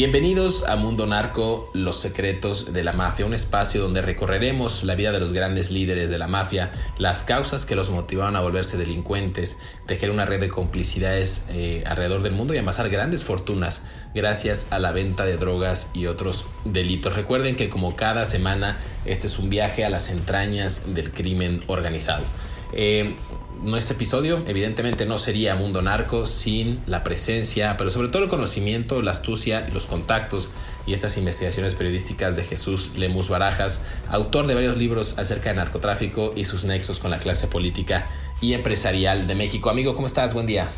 Bienvenidos a Mundo Narco, los secretos de la mafia, un espacio donde recorreremos la vida de los grandes líderes de la mafia, las causas que los motivaron a volverse delincuentes, tejer una red de complicidades eh, alrededor del mundo y amasar grandes fortunas gracias a la venta de drogas y otros delitos. Recuerden que como cada semana este es un viaje a las entrañas del crimen organizado. Eh, nuestro episodio evidentemente no sería Mundo Narco sin la presencia, pero sobre todo el conocimiento, la astucia los contactos y estas investigaciones periodísticas de Jesús Lemus Barajas, autor de varios libros acerca de narcotráfico y sus nexos con la clase política y empresarial de México. Amigo, ¿cómo estás? Buen día.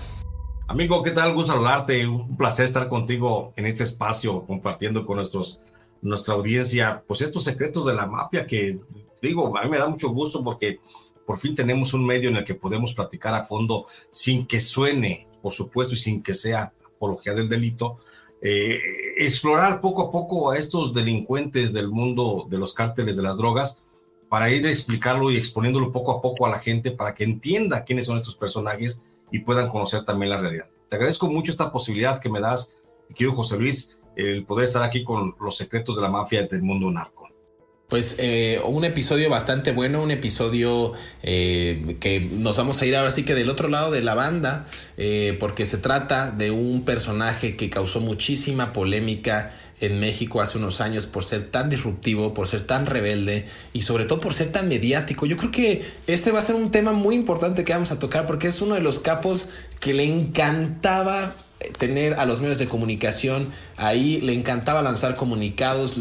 Amigo, ¿qué tal? Gusto saludarte. Un placer estar contigo en este espacio compartiendo con nuestros, nuestra audiencia pues estos secretos de la mafia que digo, a mí me da mucho gusto porque por fin tenemos un medio en el que podemos platicar a fondo sin que suene, por supuesto, y sin que sea apología del delito, eh, explorar poco a poco a estos delincuentes del mundo de los cárteles de las drogas para ir a explicarlo y exponiéndolo poco a poco a la gente para que entienda quiénes son estos personajes y puedan conocer también la realidad. Te agradezco mucho esta posibilidad que me das, querido José Luis, el poder estar aquí con los secretos de la mafia del mundo narco pues eh, un episodio bastante bueno, un episodio eh, que nos vamos a ir ahora sí que del otro lado de la banda, eh, porque se trata de un personaje que causó muchísima polémica en México hace unos años por ser tan disruptivo, por ser tan rebelde y sobre todo por ser tan mediático. Yo creo que ese va a ser un tema muy importante que vamos a tocar porque es uno de los capos que le encantaba tener a los medios de comunicación ahí, le encantaba lanzar comunicados,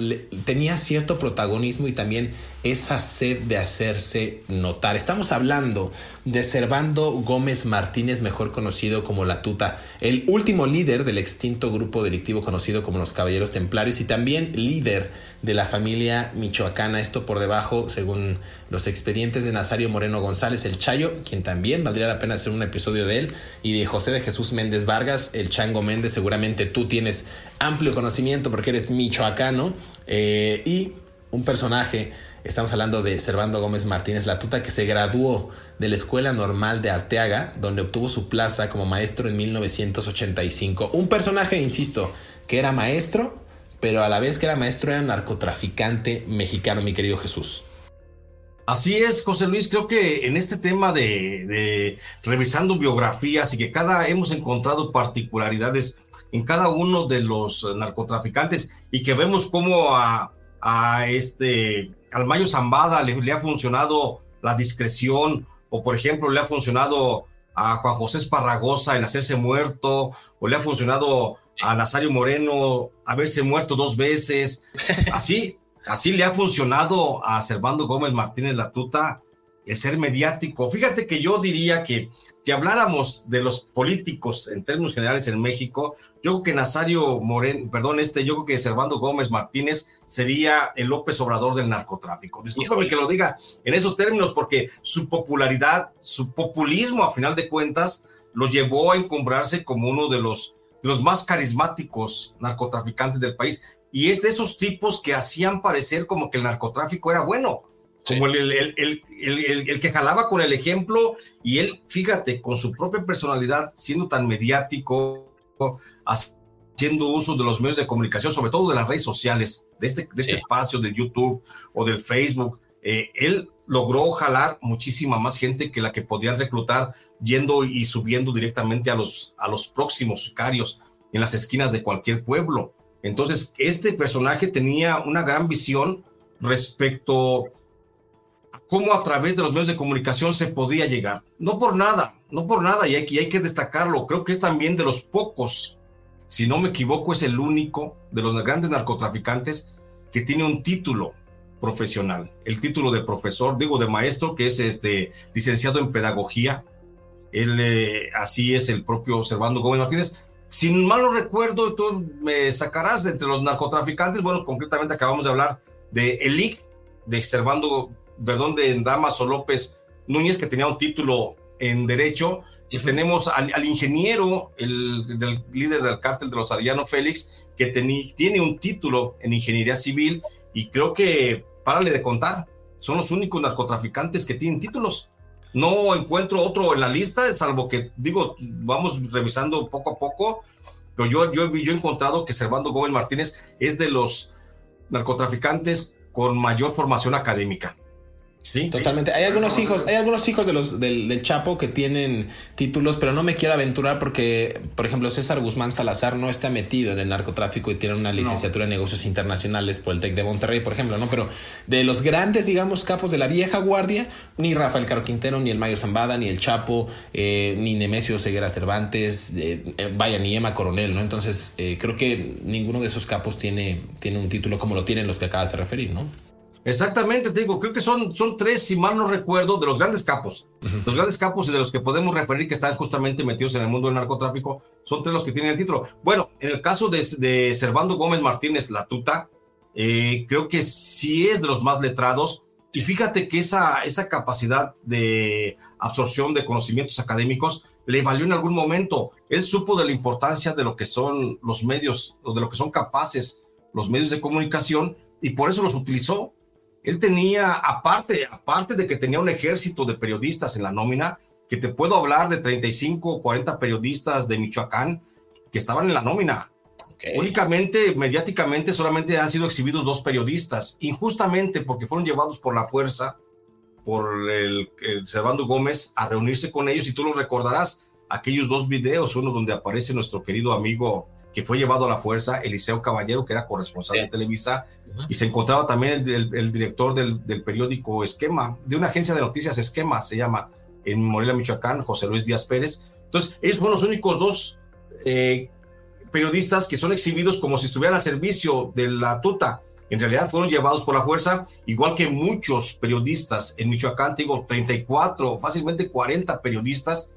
tenía cierto protagonismo y también esa sed de hacerse notar. Estamos hablando de Servando Gómez Martínez, mejor conocido como La Tuta, el último líder del extinto grupo delictivo conocido como los Caballeros Templarios y también líder de la familia michoacana, esto por debajo, según los expedientes de Nazario Moreno González, el Chayo, quien también valdría la pena hacer un episodio de él, y de José de Jesús Méndez Vargas, el Chango Méndez, seguramente tú tienes amplio conocimiento porque eres michoacano, eh, y un personaje Estamos hablando de Servando Gómez Martínez Latuta, que se graduó de la Escuela Normal de Arteaga, donde obtuvo su plaza como maestro en 1985. Un personaje, insisto, que era maestro, pero a la vez que era maestro era narcotraficante mexicano, mi querido Jesús. Así es, José Luis, creo que en este tema de, revisando biografías y que cada hemos encontrado particularidades en cada uno de los narcotraficantes y que vemos cómo a, a este al Mayo Zambada le, ha funcionado la discreción, o por ejemplo le ha funcionado a Juan José Esparragosa el hacerse muerto, o le ha funcionado a Nazario Moreno haberse muerto dos veces. Así, así le ha funcionado a Servando Gómez Martínez Latuta el ser mediático. Fíjate que yo diría que si habláramos de los políticos en términos generales en México, yo creo que Nazario Moreno, perdón, este, yo creo que Servando Gómez Martínez sería el López Obrador del narcotráfico. Discúlpame que lo diga en esos términos, porque su popularidad, su populismo, a final de cuentas, lo llevó a encumbrarse como uno de los, de los más carismáticos narcotraficantes del país. Y es de esos tipos que hacían parecer como que el narcotráfico era bueno como el, el, el, el, que jalaba con el ejemplo y él, fíjate, con su propia personalidad, siendo tan mediático, haciendo uso de los medios de comunicación, sobre todo de las redes sociales, de este, de este espacio de YouTube o del Facebook, eh, él logró jalar muchísima más gente que la que podían reclutar yendo y subiendo directamente a los, a los próximos sicarios en las esquinas de cualquier pueblo. Entonces, este personaje tenía una gran visión respecto cómo a través de los medios de comunicación se podía llegar. No por nada, no por nada, y hay, hay que destacarlo. Creo que es también de los pocos, si no me equivoco, es el único de los grandes narcotraficantes que tiene un título profesional, el título de profesor, digo de maestro, que es este licenciado en pedagogía. Él, eh, así es el propio Servando Gómez Martínez. Sin mal no recuerdo, tú me sacarás de entre los narcotraficantes. Bueno, concretamente acabamos de hablar de Elic, de Servando, perdón, de Damaso López Núñez, que tenía un título en Derecho. y Tenemos al, ingeniero, el del líder del cártel de los Arellano Félix, que tiene un título en Ingeniería Civil y creo que párale de contar. Son los únicos narcotraficantes que tienen títulos. No encuentro otro en la lista, salvo que, digo, vamos revisando poco a poco, pero yo, yo, yo he encontrado que Servando Gómez Martínez es de los narcotraficantes con mayor formación académica. Sí, totalmente. Hay algunos hijos, hay algunos hijos de los del, Chapo que tienen títulos, pero no me quiero aventurar porque, por ejemplo, César Guzmán Salazar no está metido en el narcotráfico y tiene una licenciatura en negocios internacionales por el TEC de Monterrey, por ejemplo, ¿no? Pero de los grandes, digamos, capos de la vieja guardia, ni Rafael Caro Quintero, ni el Mayo Zambada, ni el Chapo, eh, ni Nemesio Ceguera Cervantes, eh, eh, vaya, ni Emma Coronel, ¿no? Entonces, creo que ninguno de esos capos tiene, tiene un título como lo tienen los que acabas de referir, ¿no? Exactamente, te digo, creo que son, son tres, si mal no recuerdo, de los grandes capos. Los grandes capos y de los que podemos referir que están justamente metidos en el mundo del narcotráfico, son tres los que tienen el título. Bueno, en el caso de, de Servando Gómez Martínez La Tuta, eh, creo que sí es de los más letrados. Y fíjate que esa, esa capacidad de absorción de conocimientos académicos le valió en algún momento. Él supo de la importancia de lo que son los medios, o de lo que son capaces los medios de comunicación, y por eso los utilizó él tenía, aparte, aparte de que tenía un ejército de periodistas en la nómina, que te puedo hablar de 35 o 40 periodistas de Michoacán que estaban en la nómina. Únicamente, mediáticamente, solamente han sido exhibidos dos periodistas, injustamente porque fueron llevados por la fuerza, por el, el Servando Gómez, a reunirse con ellos. Y tú lo recordarás, aquellos dos videos, uno donde aparece nuestro querido amigo que fue llevado a la fuerza, Eliseo Caballero, que era corresponsal de Televisa, y se encontraba también el, director del, periódico Esquema, de una agencia de noticias Esquema, se llama, en Morelia, Michoacán, José Luis Díaz Pérez. Entonces, ellos fueron los únicos dos eh, periodistas que son exhibidos como si estuvieran al servicio de la tuta. En realidad fueron llevados por la fuerza, igual que muchos periodistas en Michoacán, digo, 34, fácilmente 40 periodistas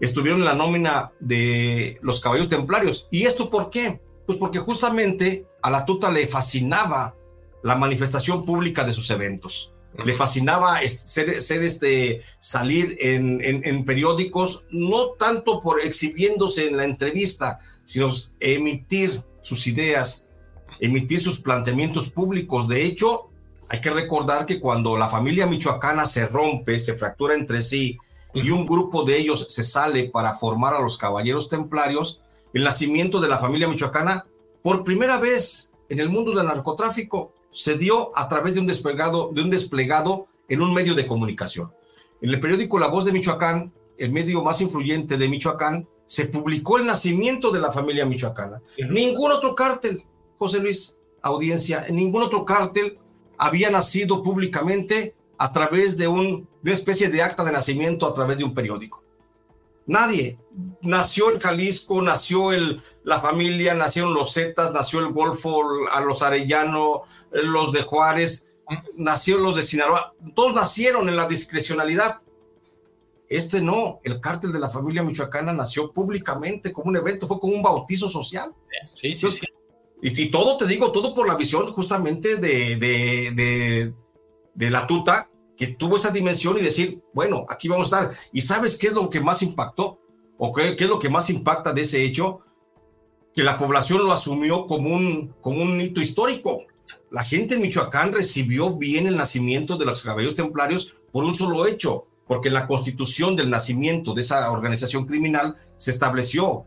estuvieron en la nómina de los caballos templarios. ¿Y esto por qué? Pues porque justamente a la tuta le fascinaba la manifestación pública de sus eventos. Le fascinaba ser, ser este, salir en, en, periódicos, no tanto por exhibiéndose en la entrevista, sino emitir sus ideas, emitir sus planteamientos públicos. De hecho, hay que recordar que cuando la familia michoacana se rompe, se fractura entre sí, y un grupo de ellos se sale para formar a los caballeros templarios, el nacimiento de la familia michoacana, por primera vez en el mundo del narcotráfico, se dio a través de un desplegado, de un desplegado en un medio de comunicación. En el periódico La Voz de Michoacán, el medio más influyente de Michoacán, se publicó el nacimiento de la familia michoacana. Ningún otro cártel, José Luis, audiencia, ningún otro cártel había nacido públicamente a través de, un, una especie de acta de nacimiento a través de un periódico. Nadie. Nació el Jalisco, nació el, la familia, nacieron los Zetas, nació el Golfo, a los Arellano, los de Juárez, nacieron los de Sinaloa. Todos nacieron en la discrecionalidad. Este no, el cártel de la familia michoacana nació públicamente como un evento, fue como un bautizo social. Sí, sí, sí. Y, todo, te digo, todo por la visión justamente de, de de la tuta que tuvo esa dimensión y decir, bueno, aquí vamos a estar. ¿Y sabes qué es lo que más impactó? ¿O qué, es lo que más impacta de ese hecho? Que la población lo asumió como un, como un hito histórico. la gente en Michoacán recibió bien el nacimiento de los caballeros templarios por un solo hecho, porque en la constitución del nacimiento de esa organización criminal se estableció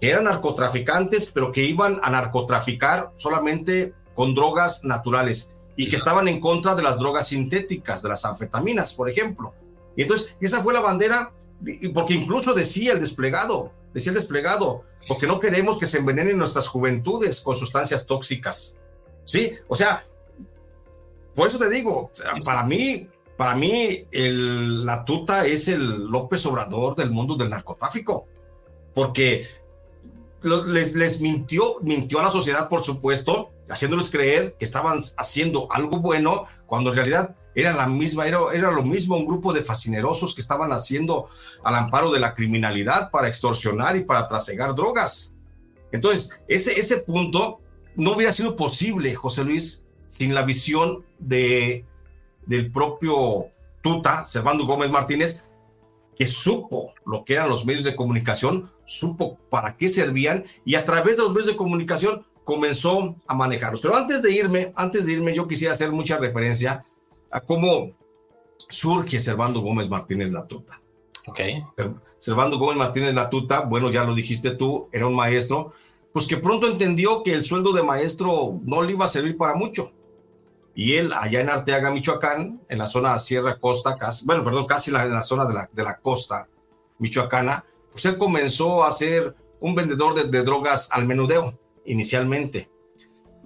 que eran narcotraficantes, pero que iban a narcotraficar solamente con drogas naturales y que estaban en contra de las drogas sintéticas, de las anfetaminas, por ejemplo. Y entonces, esa fue la bandera, porque incluso decía el desplegado, decía el desplegado, porque no queremos que se envenenen nuestras juventudes con sustancias tóxicas. Sí, o sea, por eso te digo, para mí, para mí la tuta es el López Obrador del mundo del narcotráfico, porque les, mintió, mintió a la sociedad, por supuesto, haciéndoles creer que estaban haciendo algo bueno, cuando en realidad era la misma, era, era lo mismo un grupo de fascinerosos que estaban haciendo al amparo de la criminalidad para extorsionar y para trasegar drogas. Entonces, ese, ese punto no hubiera sido posible, José Luis, sin la visión de, del propio Tuta, Servando Gómez Martínez, que supo lo que eran los medios de comunicación, supo para qué servían y a través de los medios de comunicación comenzó a manejarlos. Pero antes de irme, antes de irme, yo quisiera hacer mucha referencia a cómo surge Servando Gómez Martínez Latuta. Ok. Servando Gómez Martínez Latuta, bueno, ya lo dijiste tú, era un maestro, pues que pronto entendió que el sueldo de maestro no le iba a servir para mucho. Y él, allá en Arteaga, Michoacán, en la zona Sierra Costa, casi, bueno, perdón, casi en la, zona de la, de la costa michoacana, pues él comenzó a ser un vendedor de, de drogas al menudeo inicialmente.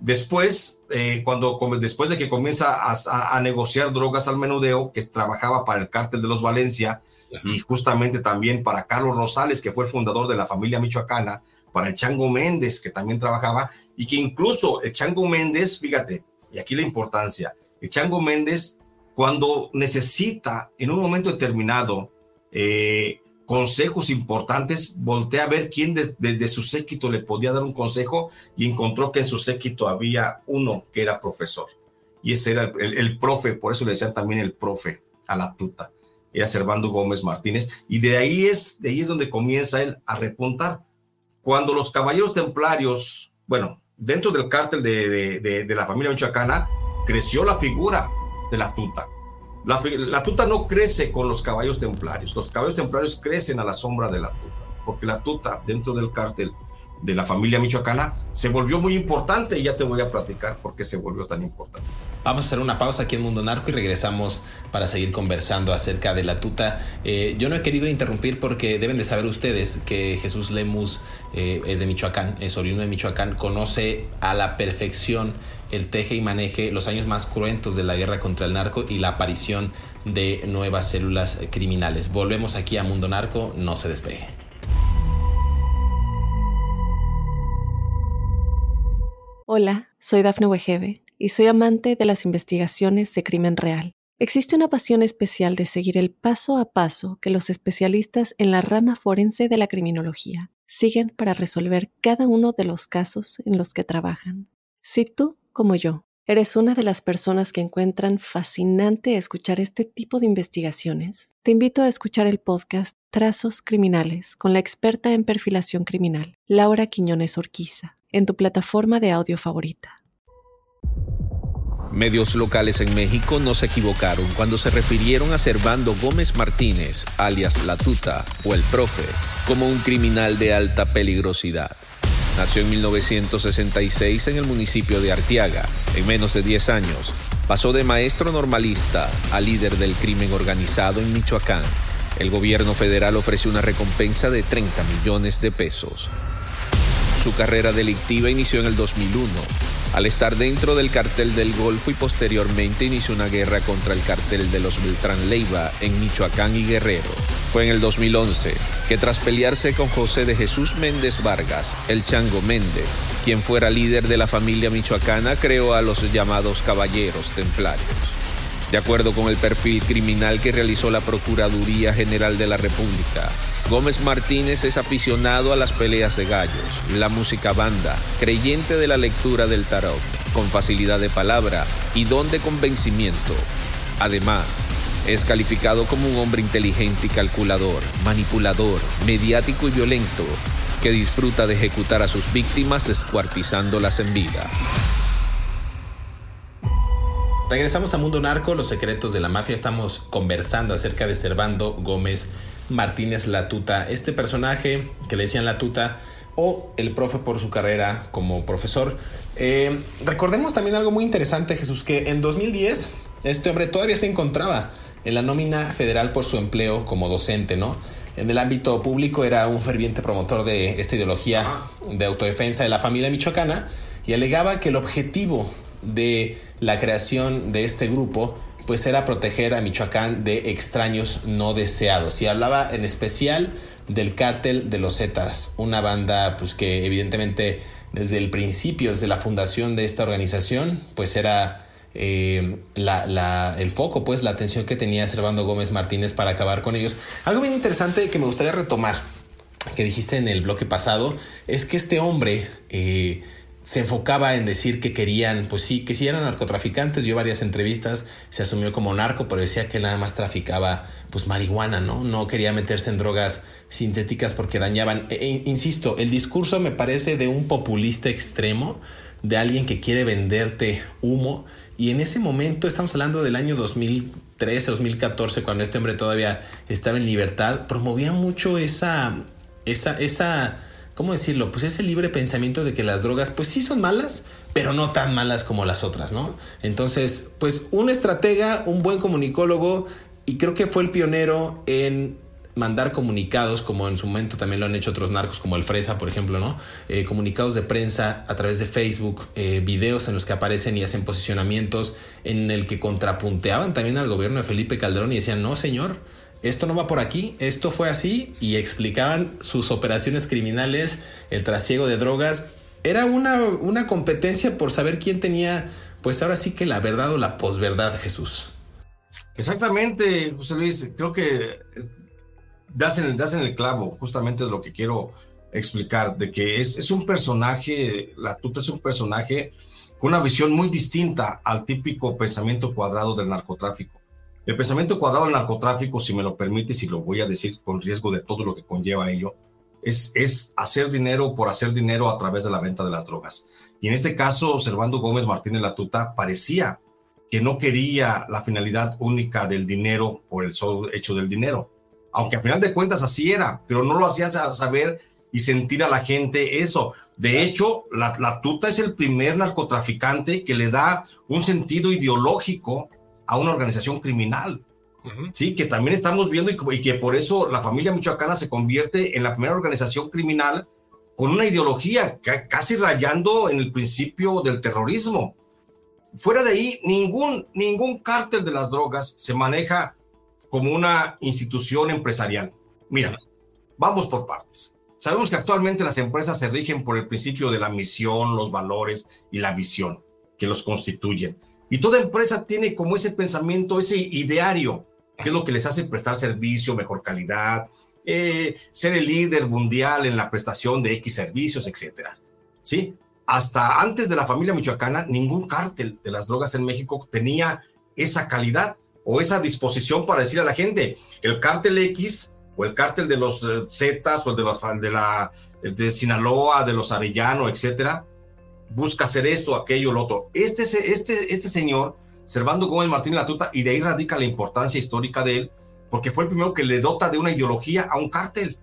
Después, eh, cuando, después de que comienza a, negociar drogas al menudeo, que trabajaba para el cártel de los Valencia y justamente también para Carlos Rosales, que fue el fundador de la familia michoacana, para el Chango Méndez, que también trabajaba, y que incluso el Chango Méndez, fíjate, y aquí la importancia, el Chango Méndez, cuando necesita en un momento determinado eh, consejos importantes, voltea a ver quién de, su séquito le podía dar un consejo y encontró que en su séquito había uno que era profesor. Y ese era el, profe, por eso le decían también el profe a la tuta. Era Servando Gómez Martínez. Y de ahí es, de ahí es donde comienza él a repuntar. Cuando los caballeros templarios, bueno, dentro del cártel de, de la familia michoacana, creció la figura de la tuta la, tuta no crece con los caballos templarios, los caballos templarios crecen a la sombra de la tuta, porque la tuta dentro del cártel de la familia michoacana se volvió muy importante y ya te voy a platicar por qué se volvió tan importante. Vamos a hacer una pausa aquí en Mundo Narco y regresamos para seguir conversando acerca de la tuta. Eh, yo no he querido interrumpir porque deben de saber ustedes que Jesús Lemus eh, es de Michoacán, es oriundo de Michoacán, conoce a la perfección el teje y maneje los años más cruentos de la guerra contra el narco y la aparición de nuevas células criminales. Volvemos aquí a Mundo Narco, no se despeje. Hola, soy Dafne Wegebe y soy amante de las investigaciones de crimen real. Existe una pasión especial de seguir el paso a paso que los especialistas en la rama forense de la criminología siguen para resolver cada uno de los casos en los que trabajan. Si tú como yo, ¿eres una de las personas que encuentran fascinante escuchar este tipo de investigaciones? Te invito a escuchar el podcast Trazos Criminales con la experta en perfilación criminal, Laura Quiñones Orquiza, en tu plataforma de audio favorita. Medios locales en México no se equivocaron cuando se refirieron a Servando Gómez Martínez, alias La Tuta o el Profe, como un criminal de alta peligrosidad. Nació en 1966 en el municipio de Artiaga. En menos de 10 años, pasó de maestro normalista a líder del crimen organizado en Michoacán. El gobierno federal ofreció una recompensa de 30 millones de pesos. Su carrera delictiva inició en el 2001 al estar dentro del cartel del Golfo y posteriormente inició una guerra contra el cartel de los Beltrán Leiva en Michoacán y Guerrero. Fue en el 2011 que tras pelearse con José de Jesús Méndez Vargas, el Chango Méndez, quien fuera líder de la familia michoacana, creó a los llamados Caballeros Templarios. De acuerdo con el perfil criminal que realizó la Procuraduría General de la República, Gómez Martínez es aficionado a las peleas de gallos, la música banda, creyente de la lectura del tarot, con facilidad de palabra y don de convencimiento. Además, es calificado como un hombre inteligente y calculador, manipulador, mediático y violento, que disfruta de ejecutar a sus víctimas descuartizándolas en vida. Regresamos a Mundo Narco, los secretos de la mafia. Estamos conversando acerca de Servando Gómez Martínez Latuta. Este personaje que le decían Latuta o el profe por su carrera como profesor. Eh, recordemos también algo muy interesante, Jesús, que en 2010 este hombre todavía se encontraba en la nómina federal por su empleo como docente, ¿no? En el ámbito público era un ferviente promotor de esta ideología de autodefensa de la familia michoacana y alegaba que el objetivo de la creación de este grupo pues era proteger a Michoacán de extraños no deseados y hablaba en especial del cártel de los Zetas, una banda pues que evidentemente desde el principio, desde la fundación de esta organización, pues era eh, la, el foco, pues la atención que tenía Servando Gómez Martínez para acabar con ellos. Algo bien interesante que me gustaría retomar, que dijiste en el bloque pasado, es que este hombre eh, se enfocaba en decir que querían, pues sí, que si eran narcotraficantes, dio varias entrevistas, se asumió como narco, pero decía que nada más traficaba pues marihuana, ¿no? No quería meterse en drogas sintéticas porque dañaban. E, e, insisto, el discurso me parece de un populista extremo, de alguien que quiere venderte humo, y en ese momento, estamos hablando del año 2013, 2014, cuando este hombre todavía estaba en libertad, promovía mucho esa, esa, esa, ¿cómo decirlo? Pues ese libre pensamiento de que las drogas, pues sí son malas, pero no tan malas como las otras, ¿no? Entonces, pues un estratega, un buen comunicólogo, y creo que fue el pionero en mandar comunicados, como en su momento también lo han hecho otros narcos, como el Fresa, por ejemplo, ¿no? Eh, comunicados de prensa a través de Facebook, eh, videos en los que aparecen y hacen posicionamientos en el que contrapunteaban también al gobierno de Felipe Calderón y decían, no, señor, esto no va por aquí, esto fue así, y explicaban sus operaciones criminales, el trasiego de drogas. Era una, una competencia por saber quién tenía, pues ahora sí que la verdad o la posverdad, Jesús. Exactamente, José Luis. Creo que das en, el, das en el clavo justamente de lo que quiero explicar, de que es, es un personaje, la tuta es un personaje con una visión muy distinta al típico pensamiento cuadrado del narcotráfico. El pensamiento cuadrado del narcotráfico, si me lo permites, y lo voy a decir con riesgo de todo lo que conlleva ello, es, es hacer dinero por hacer dinero a través de la venta de las drogas. Y en este caso, Servando Gómez Martínez Latuta parecía que no quería la finalidad única del dinero por el solo hecho del dinero aunque a final de cuentas así era, pero no lo hacía saber y sentir a la gente eso. De hecho, la, tuta es el primer narcotraficante que le da un sentido ideológico a una organización criminal. Sí, que también estamos viendo y, que por eso la familia michoacana se convierte en la primera organización criminal con una ideología casi rayando en el principio del terrorismo. Fuera de ahí, ningún, ningún cártel de las drogas se maneja como una institución empresarial. Mira, vamos por partes. Sabemos que actualmente las empresas se rigen por el principio de la misión, los valores y la visión que los constituyen. Y toda empresa tiene como ese pensamiento, ese ideario, que es lo que les hace prestar servicio, mejor calidad, eh, ser el líder mundial en la prestación de X servicios, etcétera. ¿Sí? Hasta antes de la familia michoacana, ningún cártel de las drogas en México tenía esa calidad o esa disposición para decir a la gente, el cártel X o el cártel de los eh, Zetas o de, los, de, la, de Sinaloa, de los Arellano, etcétera, busca hacer esto, aquello, lo otro. Este, este, este señor, Servando Gómez Martín Latuta, y de ahí radica la importancia histórica de él, porque fue el primero que le dota de una ideología a un cártel.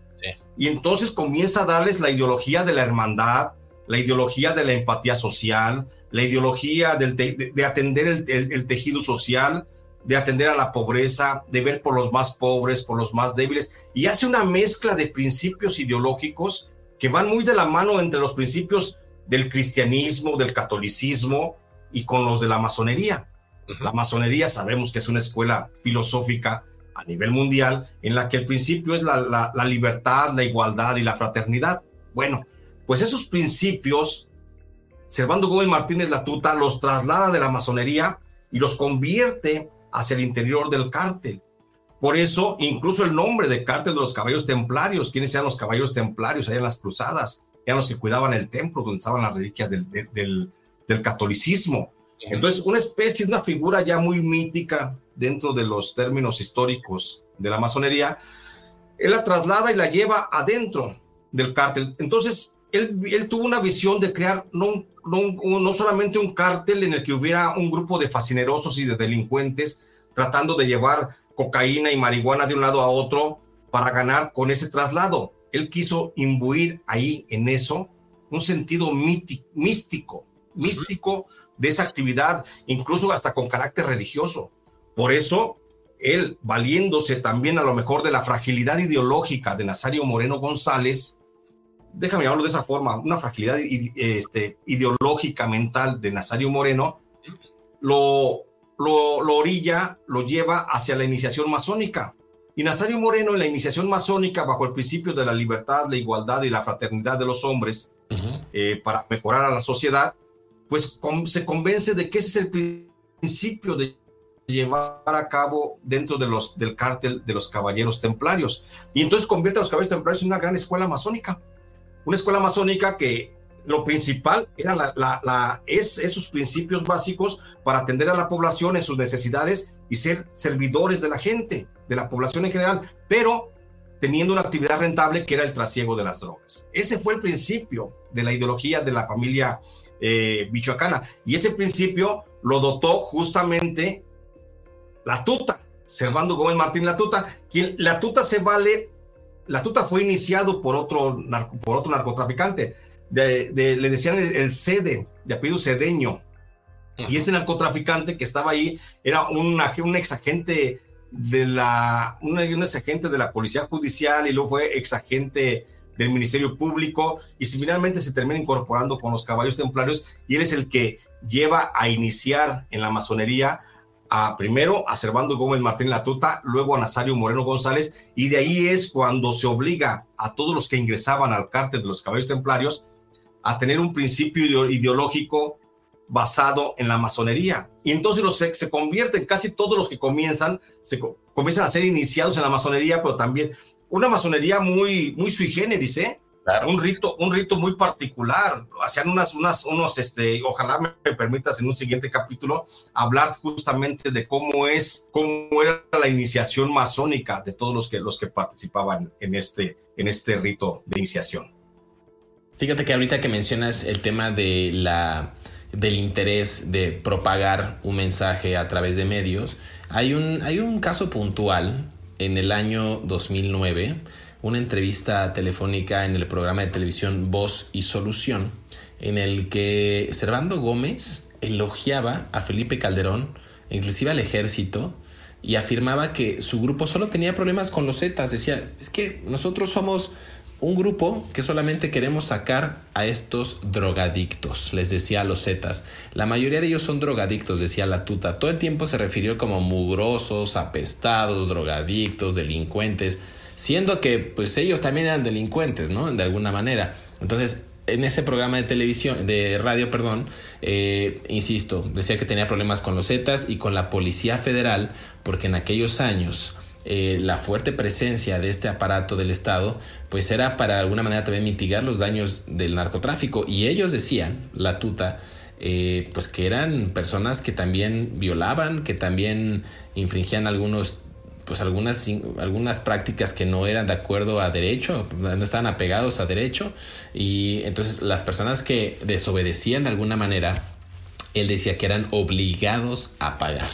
Y entonces comienza a darles la ideología de la hermandad, la ideología de la empatía social, la ideología del de, atender el tejido social, de atender a la pobreza, de ver por los más pobres, por los más débiles, y hace una mezcla de principios ideológicos que van muy de la mano entre los principios del cristianismo, del catolicismo y con los de la masonería. La masonería sabemos que es una escuela filosófica a nivel mundial en la que el principio es la, la libertad, la igualdad y la fraternidad. Bueno, pues esos principios, Servando Gómez Martínez Latuta los traslada de la masonería y los convierte hacia el interior del cártel. Por eso, incluso el nombre de cártel de los caballos templarios, ¿quiénes eran los caballos templarios allá en las cruzadas? Eran los que cuidaban el templo donde estaban las reliquias del, del, del catolicismo. Entonces, una especie, una figura ya muy mítica dentro de los términos históricos de la masonería, él la traslada y la lleva adentro del cártel. Entonces, él, él tuvo una visión de crear no, no, no solamente un cártel en el que hubiera un grupo de fascinerosos y de delincuentes tratando de llevar cocaína y marihuana de un lado a otro para ganar con ese traslado. Él quiso imbuir ahí en eso un sentido místico, místico de esa actividad, incluso hasta con carácter religioso. Por eso, él, valiéndose también a lo mejor de la fragilidad ideológica de Nazario Moreno González, déjame hablarlo de esa forma, una fragilidad este, ideológica mental de Nazario Moreno, lo, lo, lo orilla, lo lleva hacia la iniciación masónica. Y Nazario Moreno en la iniciación masónica, bajo el principio de la libertad, la igualdad y la fraternidad de los hombres, eh, para mejorar a la sociedad, pues se convence de que ese es el principio de llevar a cabo dentro de los, del cártel de los caballeros templarios. Y entonces convierte a los caballeros templarios en una gran escuela masónica. Una escuela masónica que lo principal era la, la, es esos principios básicos para atender a la población en sus necesidades y ser servidores de la gente, de la población en general, pero teniendo una actividad rentable que era el trasiego de las drogas. Ese fue el principio de la ideología de la familia eh, michoacana y ese principio lo dotó justamente la tuta, Servando Gómez Martín La Tuta, quien la tuta se vale, la tuta fue iniciado por otro, por otro narcotraficante, le decían el, sede, de apellido Cedeño, y este narcotraficante que estaba ahí era un, un ex agente de la, un, ex agente de la Policía Judicial y luego fue ex agente del Ministerio Público y similarmente se termina incorporando con los caballos templarios y él es el que lleva a iniciar en la masonería a primero a Servando Gómez Martín Latuta, luego a Nazario Moreno González y de ahí es cuando se obliga a todos los que ingresaban al cártel de los caballos templarios a tener un principio ideológico basado en la masonería. Y entonces los, se, se convierten, casi todos los que comienzan, se comienzan a ser iniciados en la masonería, pero también una masonería muy, muy sui generis, ¿eh? Un rito, un rito muy particular. Hacían unas, unas, unos, este, ojalá me permitas en un siguiente capítulo hablar justamente de cómo es, cómo era la iniciación masónica de todos los que, los que participaban en este, en este rito de iniciación. Fíjate que ahorita que mencionas el tema de la, del interés de propagar un mensaje a través de medios, hay un, hay un caso puntual en el año 2009, una entrevista telefónica en el programa de televisión Voz y Solución, en el que Servando Gómez elogiaba a Felipe Calderón, inclusive al ejército, y afirmaba que su grupo solo tenía problemas con los Zetas. Decía, es que nosotros somos un grupo que solamente queremos sacar a estos drogadictos, les decía a los Zetas. La mayoría de ellos son drogadictos, decía la tuta. Todo el tiempo se refirió como mugrosos, apestados, drogadictos, delincuentes, siendo que pues ellos también eran delincuentes, ¿no? De alguna manera. Entonces, en ese programa de televisión, de radio, perdón, eh, insisto, decía que tenía problemas con los Zetas y con la Policía Federal, porque en aquellos años eh, la fuerte presencia de este aparato del Estado, pues era para alguna manera también mitigar los daños del narcotráfico. Y ellos decían, la tuta, eh, pues que eran personas que también violaban, que también infringían algunos pues algunas, algunas prácticas que no eran de acuerdo a derecho, no estaban apegados a derecho, y entonces las personas que desobedecían de alguna manera, él decía que eran obligados a pagar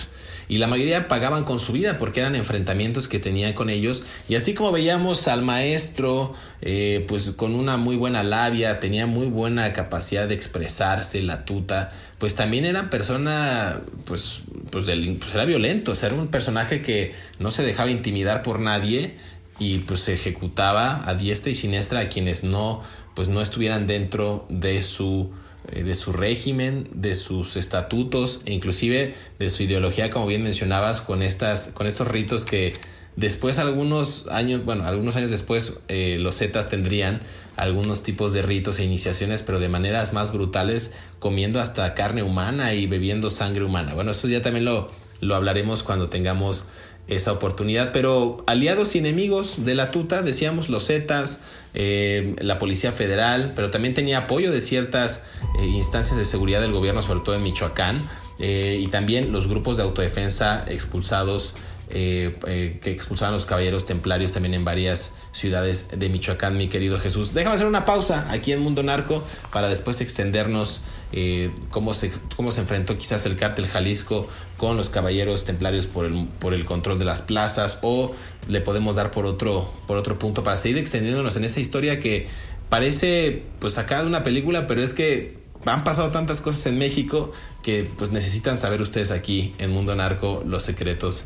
y la mayoría pagaban con su vida porque eran enfrentamientos que tenían con ellos. Y así como veíamos al maestro eh, pues con una muy buena labia, tenía muy buena capacidad de expresarse, la tuta, pues también era persona pues, pues, pues era violento, o sea, era un personaje que no se dejaba intimidar por nadie y pues se ejecutaba a diestra y siniestra a quienes no pues no estuvieran dentro de su de su régimen, de sus estatutos e inclusive de su ideología, como bien mencionabas, con, estas, con estos ritos que después algunos años, bueno, algunos años después eh, los Zetas tendrían algunos tipos de ritos e iniciaciones, pero de maneras más brutales, comiendo hasta carne humana y bebiendo sangre humana. Bueno, eso ya también lo, lo hablaremos cuando tengamos esa oportunidad, pero aliados y enemigos de la tuta, decíamos los Zetas, eh, la Policía Federal, pero también tenía apoyo de ciertas eh, instancias de seguridad del gobierno, sobre todo en Michoacán, eh, y también los grupos de autodefensa expulsados eh, eh, que expulsaban los caballeros templarios también en varias ciudades de Michoacán, mi querido Jesús. Déjame hacer una pausa aquí en Mundo Narco para después extendernos eh, cómo, se, cómo se enfrentó quizás el cártel Jalisco con los caballeros templarios por el, por el control de las plazas o le podemos dar por otro, por otro punto para seguir extendiéndonos en esta historia que parece pues sacada de una película, pero es que han pasado tantas cosas en México que pues necesitan saber ustedes aquí en Mundo Narco los secretos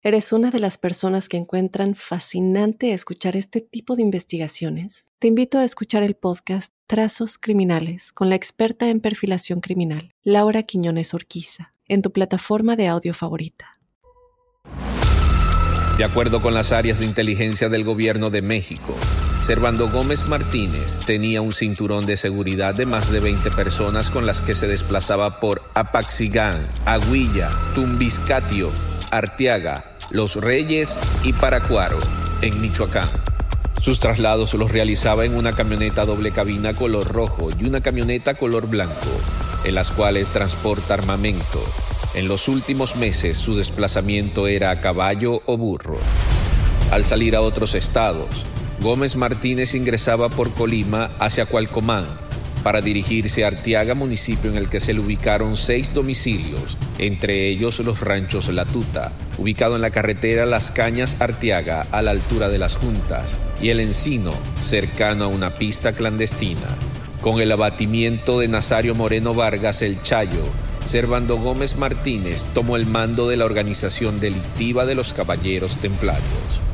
¿Eres una de las personas que encuentran fascinante escuchar este tipo de investigaciones? Te invito a escuchar el podcast Trazos Criminales con la experta en perfilación criminal, Laura Quiñones Orquiza, en tu plataforma de audio favorita. De acuerdo con las áreas de inteligencia del gobierno de México, Servando Gómez Martínez tenía un cinturón de seguridad de más de 20 personas con las que se desplazaba por Apaxigán, Aguilla, Tumbiscatio, Arteaga, Los Reyes y Paracuaro, en Michoacán. Sus traslados los realizaba en una camioneta doble cabina color rojo y una camioneta color blanco, en las cuales transporta armamento. En los últimos meses su desplazamiento era a caballo o burro. Al salir a otros estados, Gómez Martínez ingresaba por Colima hacia Cualcomán, para dirigirse a Arteaga, municipio en el que se le ubicaron seis domicilios, entre ellos los ranchos La Tuta, ubicado en la carretera Las Cañas Arteaga a la altura de las Juntas, y el Encino, cercano a una pista clandestina. Con el abatimiento de Nazario Moreno Vargas el Chayo, Servando Gómez Martínez tomó el mando de la organización delictiva de los Caballeros Templarios.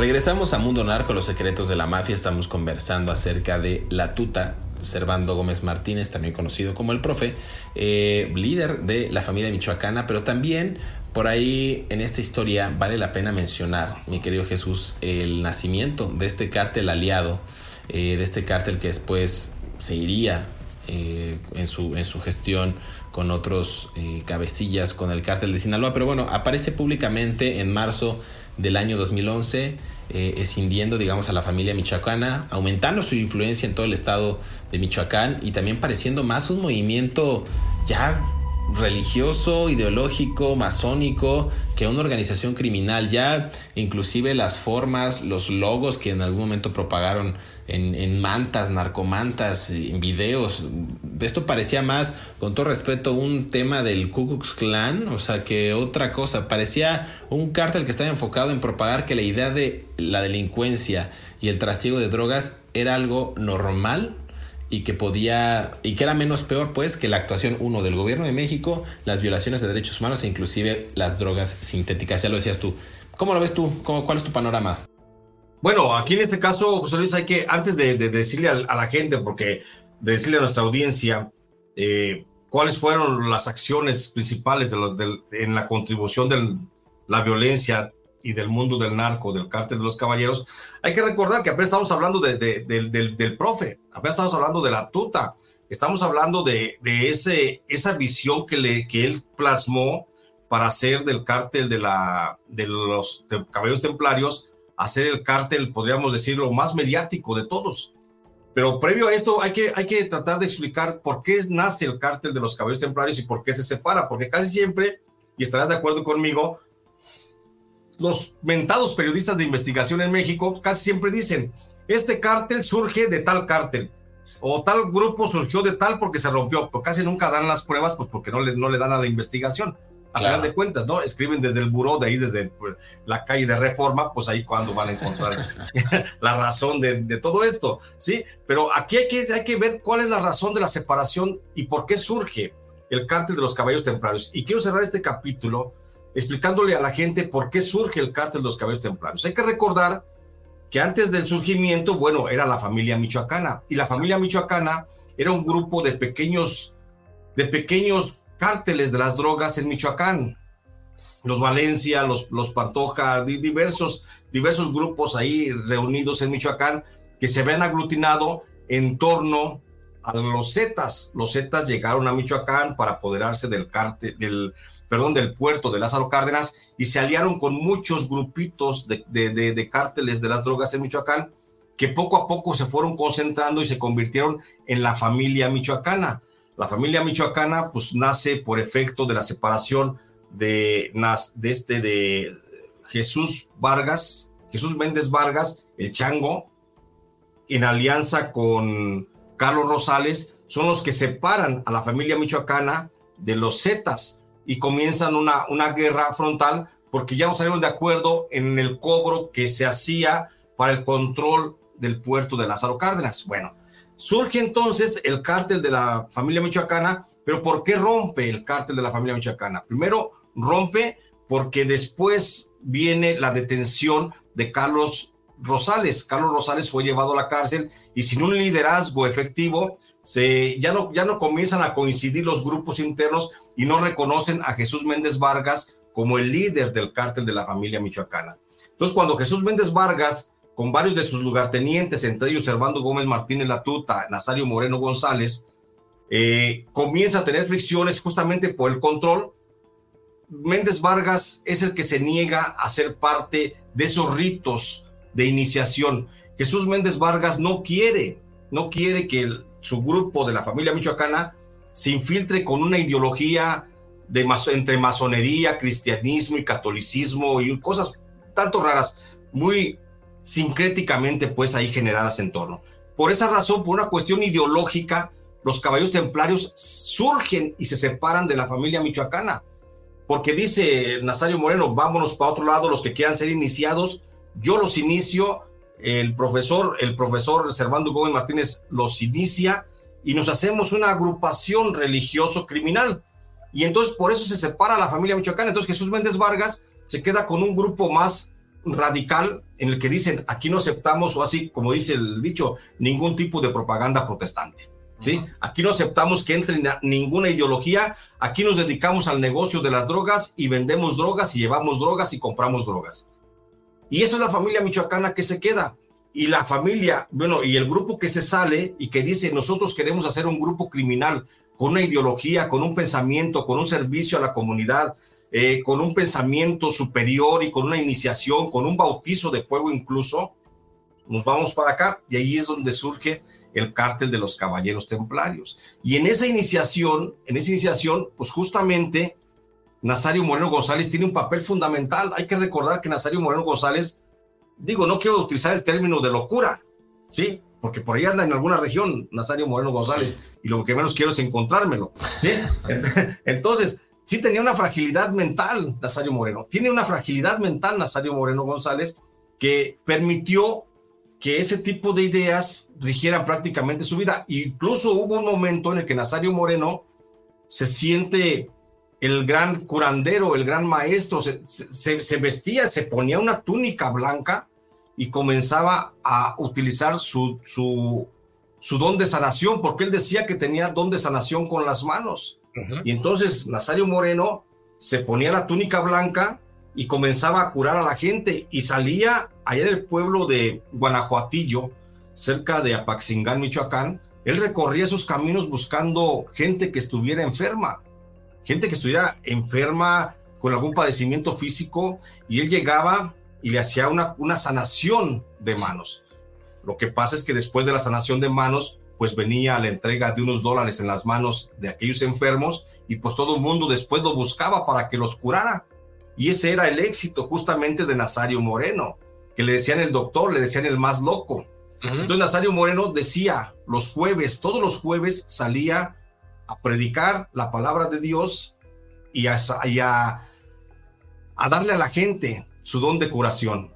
Regresamos a Mundo Narco, los secretos de la mafia. Estamos conversando acerca de la tuta. Servando Gómez Martínez, también conocido como el profe, eh, líder de la familia michoacana, pero también por ahí en esta historia vale la pena mencionar, mi querido Jesús, el nacimiento de este cártel aliado, eh, de este cártel que después se iría eh, en, su, en su gestión con otros cabecillas, con el cártel de Sinaloa, pero bueno, aparece públicamente en marzo del año 2011, eh, escindiendo, digamos, a la familia michoacana, aumentando su influencia en todo el estado de Michoacán y también pareciendo más un movimiento ya religioso, ideológico, masónico, que una organización criminal. Ya inclusive las formas, los logos que en algún momento propagaron en, mantas, narcomantas, en videos. Esto parecía más, con todo respeto, un tema del Ku Klux Klan, o sea, que otra cosa. Parecía un cártel que estaba enfocado en propagar que la idea de la delincuencia y el trasiego de drogas era algo normal y que podía y que era menos peor pues que la actuación uno del gobierno de México, las violaciones de derechos humanos e inclusive las drogas sintéticas. Ya lo decías tú. ¿Cómo lo ves tú? ¿Cómo, ¿Cuál es tu panorama? Bueno, aquí en este caso, José Luis, hay que, antes de, decirle a, la gente, porque de decirle a nuestra audiencia, eh, cuáles fueron las acciones principales de los, en la contribución de la violencia y del mundo del narco, del cártel de los caballeros, hay que recordar que apenas estamos hablando de, del, del, profe, apenas estamos hablando de la tuta, estamos hablando de, ese, esa visión que, le, que él plasmó para hacer del cártel de, la, de los caballeros templarios, hacer el cártel, podríamos decirlo, más mediático de todos. Pero previo a esto hay que, hay que tratar de explicar por qué nace el cártel de los caballeros templarios y por qué se separa, porque casi siempre, y estarás de acuerdo conmigo, los mentados periodistas de investigación en México casi siempre dicen, este cártel surge de tal cártel, o tal grupo surgió de tal porque se rompió, pero casi nunca dan las pruebas pues porque no le, no le dan a la investigación. A final de cuentas, ¿no? Escriben desde el buró, de ahí, desde la calle de Reforma, pues ahí cuando van a encontrar la razón de, de, todo esto, ¿sí? Pero aquí hay que, hay que ver cuál es la razón de la separación y por qué surge el cártel de los caballos templarios. Y quiero cerrar este capítulo explicándole a la gente por qué surge el cártel de los caballos templarios. Hay que recordar que antes del surgimiento, bueno, era la familia michoacana y la familia michoacana era un grupo de pequeños, de pequeños cárteles de las drogas en Michoacán. los Valencia, los, los Pantoja, diversos, diversos grupos ahí reunidos en Michoacán que se habían aglutinado en torno a los Zetas. Los Zetas llegaron a Michoacán para apoderarse del, cártel, del, perdón, del puerto de Lázaro Cárdenas y se aliaron con muchos grupitos de, de, de, cárteles de las drogas en Michoacán que poco a poco se fueron concentrando y se convirtieron en la familia michoacana. La familia michoacana pues nace por efecto de la separación de, este de Jesús Vargas, Jesús Méndez Vargas, el Chango, en alianza con Carlos Rosales, son los que separan a la familia michoacana de los Zetas y comienzan una, una guerra frontal porque ya no salieron de acuerdo en el cobro que se hacía para el control del puerto de Lázaro Cárdenas. Bueno, surge entonces el cártel de la familia michoacana, pero ¿por qué rompe el cártel de la familia michoacana? Primero, rompe porque después viene la detención de Carlos Rosales. Carlos Rosales fue llevado a la cárcel y sin un liderazgo efectivo, se, ya, no, ya no comienzan a coincidir los grupos internos y no reconocen a Jesús Méndez Vargas como el líder del cártel de la familia michoacana. Entonces, cuando Jesús Méndez Vargas, con varios de sus lugartenientes, entre ellos Servando Gómez Martínez Latuta, Nazario Moreno González, eh, comienza a tener fricciones justamente por el control, Méndez Vargas es el que se niega a ser parte de esos ritos de iniciación. Jesús Méndez Vargas no quiere, no quiere que el, su grupo de la familia michoacana se infiltre con una ideología de entre masonería, cristianismo y catolicismo y cosas tanto raras, muy sincréticamente pues ahí generadas en torno. Por esa razón, por una cuestión ideológica, los caballeros templarios surgen y se separan de la familia michoacana. Porque dice Nazario Moreno, vámonos para otro lado, los que quieran ser iniciados, yo los inicio el profesor, el profesor Servando Gómez Martínez los inicia y nos hacemos una agrupación religioso criminal. Y entonces por eso se separa la familia michoacana. Entonces Jesús Méndez Vargas se queda con un grupo más radical en el que dicen, aquí no aceptamos, o así como dice el dicho, ningún tipo de propaganda protestante. ¿sí? Aquí no aceptamos que entre ninguna ideología, aquí nos dedicamos al negocio de las drogas y vendemos drogas y llevamos drogas y compramos drogas. Y eso es la familia michoacana que se queda. Y la familia, bueno, y el grupo que se sale y que dice, nosotros queremos hacer un grupo criminal con una ideología, con un pensamiento, con un servicio a la comunidad, eh, con un pensamiento superior y con una iniciación, con un bautizo de fuego incluso, nos vamos para acá y ahí es donde surge el cártel de los caballeros templarios. Y en esa iniciación, en esa iniciación, pues justamente Nazario Moreno González tiene un papel fundamental. Hay que recordar que Nazario Moreno González, digo, no quiero utilizar el término de locura, ¿sí? Porque por ahí anda en alguna región Nazario Moreno González y lo que menos quiero es encontrármelo, ¿sí? Entonces, sí tenía una fragilidad mental Nazario Moreno. Tiene una fragilidad mental Nazario Moreno González que permitió que ese tipo de ideas rigieran prácticamente su vida. Incluso hubo un momento en el que Nazario Moreno se siente el gran curandero, el gran maestro, se, vestía, se ponía una túnica blanca y comenzaba a utilizar su, su, su, don de sanación, porque él decía que tenía don de sanación con las manos. Y entonces Nazario Moreno se ponía la túnica blanca y comenzaba a curar a la gente y salía allá en el pueblo de Guanajuatillo, cerca de Apaxingán, Michoacán. Él recorría esos caminos buscando gente que estuviera enferma gente que estuviera enferma con algún padecimiento físico y él llegaba y le hacía una, una sanación de manos. Lo que pasa es que después de la sanación de manos, pues venía la entrega de unos dólares en las manos de aquellos enfermos y pues todo el mundo después lo buscaba para que los curara. Y ese era el éxito justamente de Nazario Moreno, que le decían el doctor, le decían el más loco. Entonces Nazario Moreno decía los jueves, todos los jueves salía a predicar la palabra de Dios y a, a, darle a la gente su don de curación.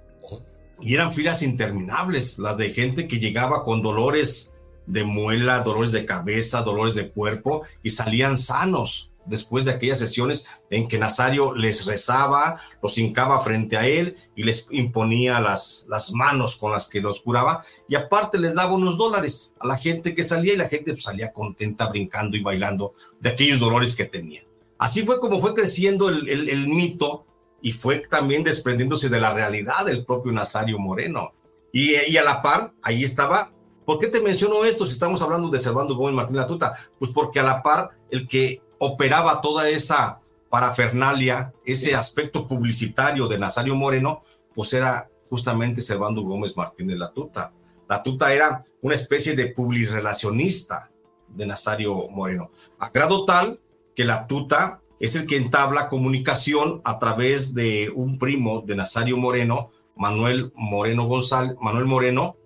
Y eran filas interminables, las de gente que llegaba con dolores de muela, dolores de cabeza, dolores de cuerpo y salían sanos después de aquellas sesiones en que Nazario les rezaba, los hincaba frente a él y les imponía las, las manos con las que los curaba y aparte les daba unos dólares a la gente que salía y la gente pues, salía contenta brincando y bailando de aquellos dolores que tenían. Así fue como fue creciendo el, el, mito y fue también desprendiéndose de la realidad del propio Nazario Moreno. Y, y, a la par, ahí estaba. ¿Por qué te menciono esto si estamos hablando de Servando Gómez Martín Latuta? Pues porque a la par, el que operaba toda esa parafernalia, ese aspecto publicitario de Nazario Moreno, pues era justamente Servando Gómez Martínez Latuta. Latuta era una especie de publirelacionista de Nazario Moreno, a grado tal que Latuta es el que entabla comunicación a través de un primo de Nazario Moreno, Manuel Moreno González, Manuel Moreno,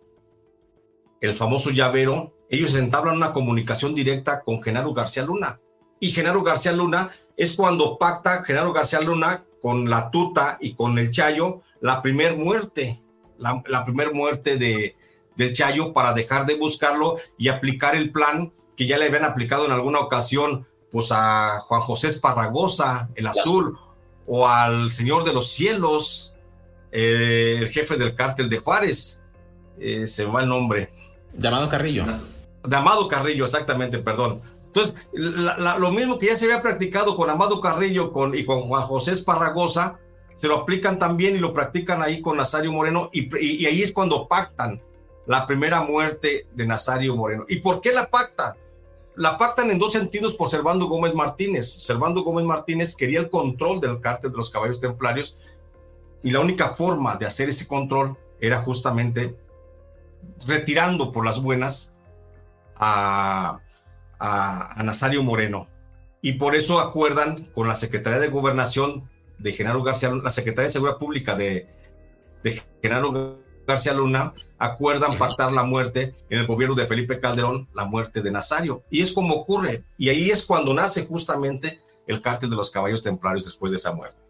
el famoso llavero, ellos entablan una comunicación directa con Genaro García Luna. Y Genaro García Luna es cuando pacta Genaro García Luna con la tuta y con el Chayo la primer muerte, la, la primer muerte de, del Chayo para dejar de buscarlo y aplicar el plan que ya le habían aplicado en alguna ocasión pues a Juan José Esparragosa, el azul, o al Señor de los Cielos, eh, el jefe del cártel de Juárez, eh, se va el nombre. Llamado Carrillo. De Amado Carrillo, exactamente, perdón. Entonces, lo mismo que ya se había practicado con Amado Carrillo con, y con Juan José Esparragosa, se lo aplican también y lo practican ahí con Nazario Moreno, y, y, ahí es cuando pactan la primera muerte de Nazario Moreno. ¿Y por qué la pactan? La pactan en dos sentidos por Servando Gómez Martínez. Servando Gómez Martínez quería el control del cártel de los caballos templarios y la única forma de hacer ese control era justamente retirando por las buenas a, a, Nazario Moreno. Y por eso acuerdan con la Secretaría de Gobernación de Genaro García, la Secretaría de Seguridad Pública de, de Genaro García Luna, acuerdan pactar la muerte en el gobierno de Felipe Calderón, la muerte de Nazario. Y es como ocurre. Y ahí es cuando nace justamente el cártel de los caballos templarios después de esa muerte.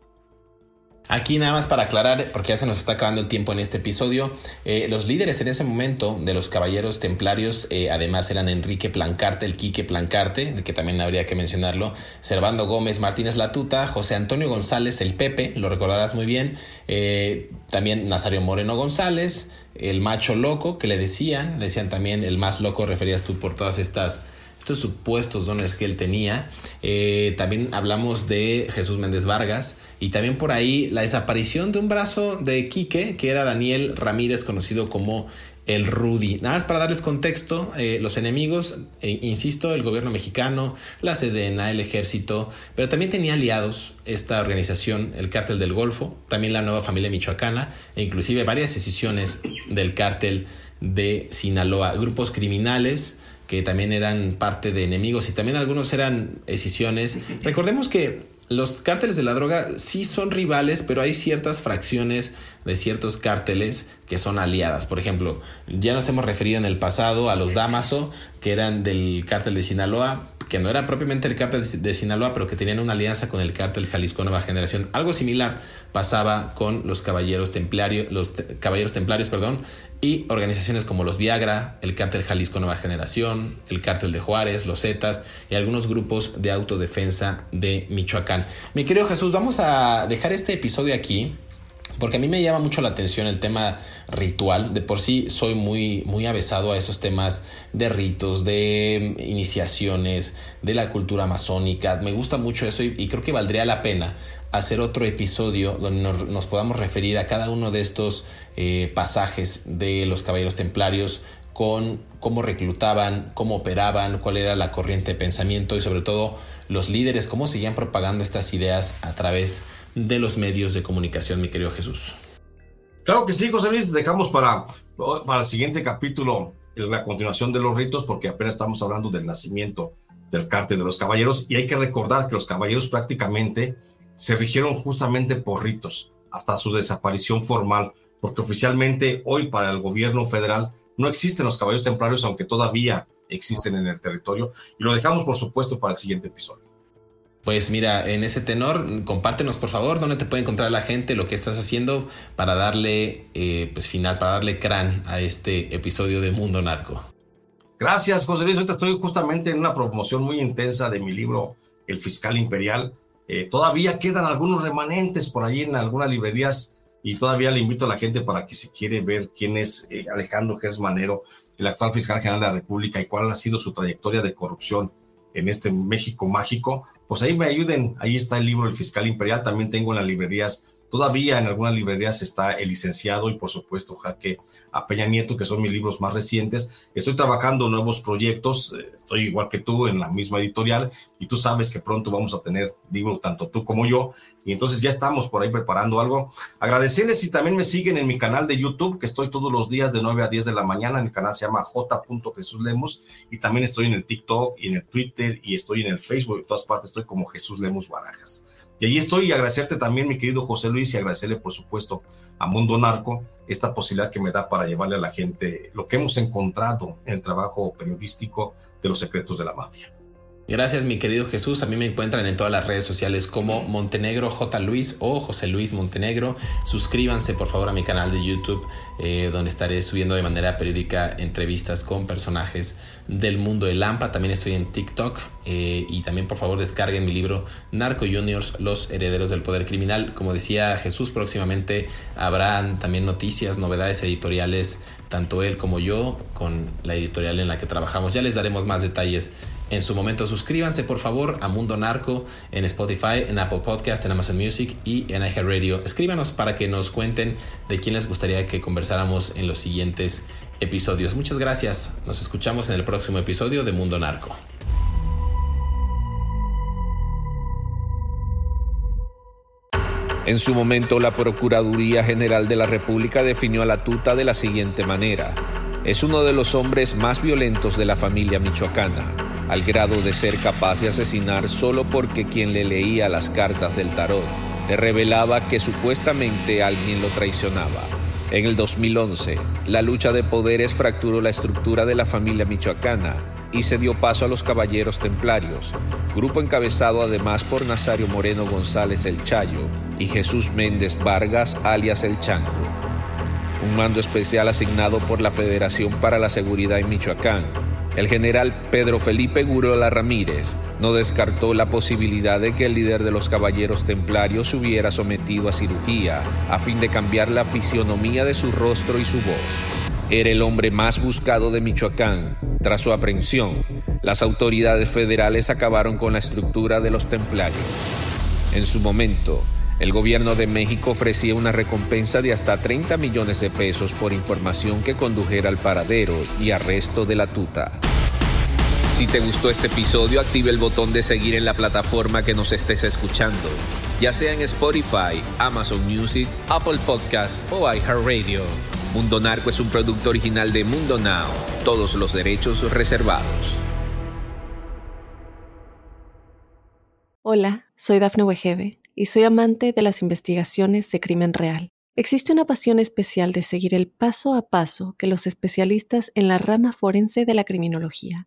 Aquí nada más para aclarar, porque ya se nos está acabando el tiempo en este episodio, eh, los líderes en ese momento de los caballeros templarios, eh, además eran Enrique Plancarte, el Quique Plancarte, el que también habría que mencionarlo, Servando Gómez Martínez Latuta, José Antonio González, el Pepe, lo recordarás muy bien, eh, también Nazario Moreno González, el macho loco que le decían, le decían también el más loco, referías tú por todas estas estos supuestos dones que él tenía. Eh, también hablamos de Jesús Méndez Vargas y también por ahí la desaparición de un brazo de Quique, que era Daniel Ramírez, conocido como el Rudy. Nada más para darles contexto, eh, los enemigos, eh, insisto, el gobierno mexicano, la Sedena, el ejército, pero también tenía aliados esta organización, el cártel del Golfo, también la nueva familia michoacana e inclusive varias decisiones del cártel de Sinaloa, grupos criminales que también eran parte de enemigos y también algunos eran escisiones. Recordemos que los cárteles de la droga sí son rivales, pero hay ciertas fracciones de ciertos cárteles que son aliadas. Por ejemplo, ya nos hemos referido en el pasado a los Damaso, que eran del cártel de Sinaloa, que no era propiamente el cártel de Sinaloa, pero que tenían una alianza con el cártel Jalisco Nueva Generación. Algo similar pasaba con los caballeros templarios, los caballeros templarios, perdón, y organizaciones como los Viagra, el cártel Jalisco Nueva Generación, el cártel de Juárez, los Zetas y algunos grupos de autodefensa de Michoacán. Mi querido Jesús, vamos a dejar este episodio aquí porque a mí me llama mucho la atención el tema ritual. De por sí soy muy, muy avesado a esos temas de ritos, de iniciaciones, de la cultura masónica. Me gusta mucho eso y, creo que valdría la pena hacer otro episodio donde nos, podamos referir a cada uno de estos eh, pasajes de los caballeros templarios con cómo reclutaban, cómo operaban, cuál era la corriente de pensamiento y sobre todo los líderes, cómo seguían propagando estas ideas a través de de los medios de comunicación, mi querido Jesús. Claro que sí, José Luis, dejamos para, para el siguiente capítulo la continuación de los ritos, porque apenas estamos hablando del nacimiento del cártel de los caballeros, y hay que recordar que los caballeros prácticamente se rigieron justamente por ritos, hasta su desaparición formal, porque oficialmente hoy para el gobierno federal no existen los caballeros templarios, aunque todavía existen en el territorio, y lo dejamos por supuesto para el siguiente episodio. Pues mira, en ese tenor, compártenos por favor dónde te puede encontrar la gente, lo que estás haciendo para darle eh, pues final, para darle crán a este episodio de Mundo Narco. Gracias, José Luis. Ahorita estoy justamente en una promoción muy intensa de mi libro El Fiscal Imperial. Eh, todavía quedan algunos remanentes por ahí en algunas librerías y todavía le invito a la gente para que si quiere ver quién es eh, Alejandro Gers Manero, el actual fiscal general de la República y cuál ha sido su trayectoria de corrupción en este México mágico, pues ahí me ayuden. Ahí está el libro El Fiscal Imperial. También tengo en las librerías Todavía en algunas librerías está El licenciado y por supuesto Jaque a Nieto, que son mis libros más recientes. Estoy trabajando nuevos proyectos, eh, estoy igual que tú en la misma editorial y tú sabes que pronto vamos a tener, digo, tanto tú como yo, y entonces ya estamos por ahí preparando algo. Agradecerles si también me siguen en mi canal de YouTube, que estoy todos los días de 9 a 10 de la mañana. Mi canal se llama J. Lemos y también estoy en el TikTok y en el Twitter y estoy en el Facebook. En todas partes estoy como Jesús Lemos Barajas. Y allí estoy y agradecerte también, mi querido José Luis, y agradecerle, por supuesto, a Mundo Narco esta posibilidad que me da para llevarle a la gente lo que hemos encontrado en el trabajo periodístico de los secretos de la mafia. Gracias, mi querido Jesús. A mí me encuentran en todas las redes sociales como Montenegro J. Luis o José Luis Montenegro. Suscríbanse, por favor, a mi canal de YouTube, eh, donde estaré subiendo de manera periódica entrevistas con personajes del mundo de Lampa. También estoy en TikTok eh, y también, por favor, descarguen mi libro Narco Juniors, Los Herederos del Poder Criminal. Como decía Jesús, próximamente habrán también noticias, novedades editoriales, tanto él como yo, con la editorial en la que trabajamos. Ya les daremos más detalles en su momento. Suscríbanse por favor a Mundo Narco en Spotify, en Apple Podcast, en Amazon Music y en iHeartRadio. Escríbanos para que nos cuenten de quién les gustaría que conversáramos en los siguientes episodios. Muchas gracias. Nos escuchamos en el próximo episodio de Mundo Narco. En su momento, la Procuraduría General de la República definió a la tuta de la siguiente manera. Es uno de los hombres más violentos de la familia michoacana al grado de ser capaz de asesinar solo porque quien le leía las cartas del tarot le revelaba que supuestamente alguien lo traicionaba. En el 2011, la lucha de poderes fracturó la estructura de la familia michoacana y se dio paso a los Caballeros Templarios, grupo encabezado además por Nazario Moreno González el Chayo y Jesús Méndez Vargas alias el Chango. Un mando especial asignado por la Federación para la Seguridad en Michoacán el general Pedro Felipe Gurola Ramírez no descartó la posibilidad de que el líder de los caballeros templarios se hubiera sometido a cirugía a fin de cambiar la fisionomía de su rostro y su voz. Era el hombre más buscado de Michoacán. Tras su aprehensión, las autoridades federales acabaron con la estructura de los templarios. En su momento, el gobierno de México ofrecía una recompensa de hasta 30 millones de pesos por información que condujera al paradero y arresto de la tuta. Si te gustó este episodio, active el botón de seguir en la plataforma que nos estés escuchando, ya sea en Spotify, Amazon Music, Apple Podcast o iHeartRadio. Mundo Narco es un producto original de Mundo Now, todos los derechos reservados. Hola, soy Dafne Wegebe y soy amante de las investigaciones de crimen real. Existe una pasión especial de seguir el paso a paso que los especialistas en la rama forense de la criminología